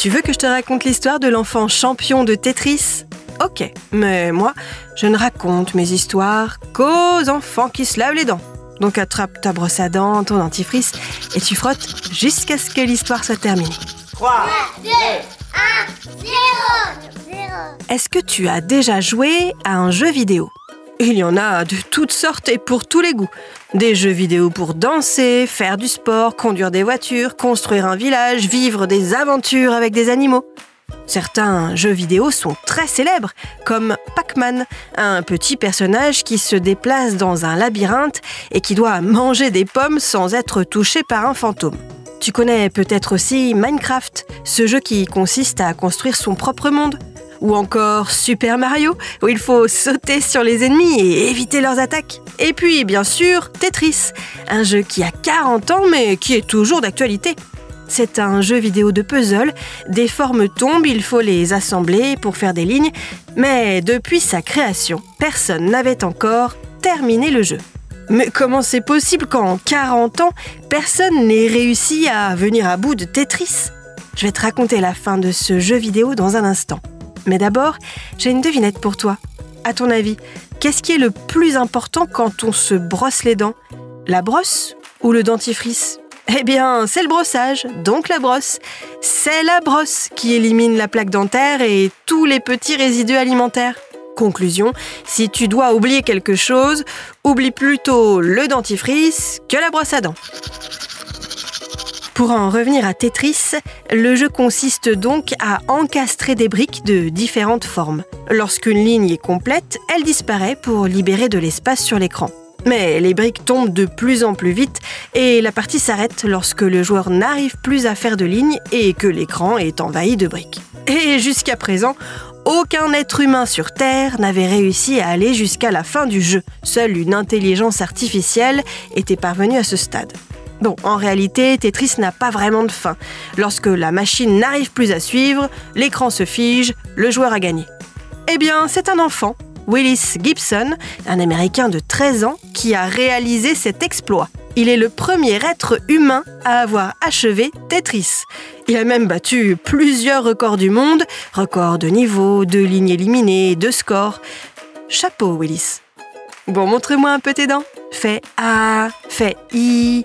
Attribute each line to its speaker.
Speaker 1: Tu veux que je te raconte l'histoire de l'enfant champion de Tetris? Ok, mais moi, je ne raconte mes histoires qu'aux enfants qui se lavent les dents. Donc attrape ta brosse à dents, ton dentifrice, et tu frottes jusqu'à ce que l'histoire soit terminée.
Speaker 2: 3, 2, 1, 0, 0.
Speaker 1: Est-ce que tu as déjà joué à un jeu vidéo? Il y en a de toutes sortes et pour tous les goûts. Des jeux vidéo pour danser, faire du sport, conduire des voitures, construire un village, vivre des aventures avec des animaux. Certains jeux vidéo sont très célèbres, comme Pac-Man, un petit personnage qui se déplace dans un labyrinthe et qui doit manger des pommes sans être touché par un fantôme. Tu connais peut-être aussi Minecraft, ce jeu qui consiste à construire son propre monde. Ou encore Super Mario, où il faut sauter sur les ennemis et éviter leurs attaques. Et puis, bien sûr, Tetris, un jeu qui a 40 ans mais qui est toujours d'actualité. C'est un jeu vidéo de puzzle, des formes tombent, il faut les assembler pour faire des lignes, mais depuis sa création, personne n'avait encore terminé le jeu. Mais comment c'est possible qu'en 40 ans, personne n'ait réussi à venir à bout de Tetris? Je vais te raconter la fin de ce jeu vidéo dans un instant. Mais d'abord, j'ai une devinette pour toi. À ton avis, qu'est-ce qui est le plus important quand on se brosse les dents? La brosse ou le dentifrice? Eh bien, c'est le brossage, donc la brosse. C'est la brosse qui élimine la plaque dentaire et tous les petits résidus alimentaires. Conclusion, si tu dois oublier quelque chose, oublie plutôt le dentifrice que la brosse à dents. Pour en revenir à Tetris, le jeu consiste donc à encastrer des briques de différentes formes. Lorsqu'une ligne est complète, elle disparaît pour libérer de l'espace sur l'écran. Mais les briques tombent de plus en plus vite et la partie s'arrête lorsque le joueur n'arrive plus à faire de lignes et que l'écran est envahi de briques. Et jusqu'à présent, aucun être humain sur Terre n'avait réussi à aller jusqu'à la fin du jeu. Seule une intelligence artificielle était parvenue à ce stade. Bon, en réalité, Tetris n'a pas vraiment de fin. Lorsque la machine n'arrive plus à suivre, l'écran se fige, le joueur a gagné. Eh bien, c'est un enfant Willis Gibson, un Américain de 13 ans, qui a réalisé cet exploit. Il est le premier être humain à avoir achevé Tetris. Il a même battu plusieurs records du monde, records de niveau, de lignes éliminées, de scores. Chapeau, Willis. Bon, montre-moi un peu tes dents. Fais A, fais I.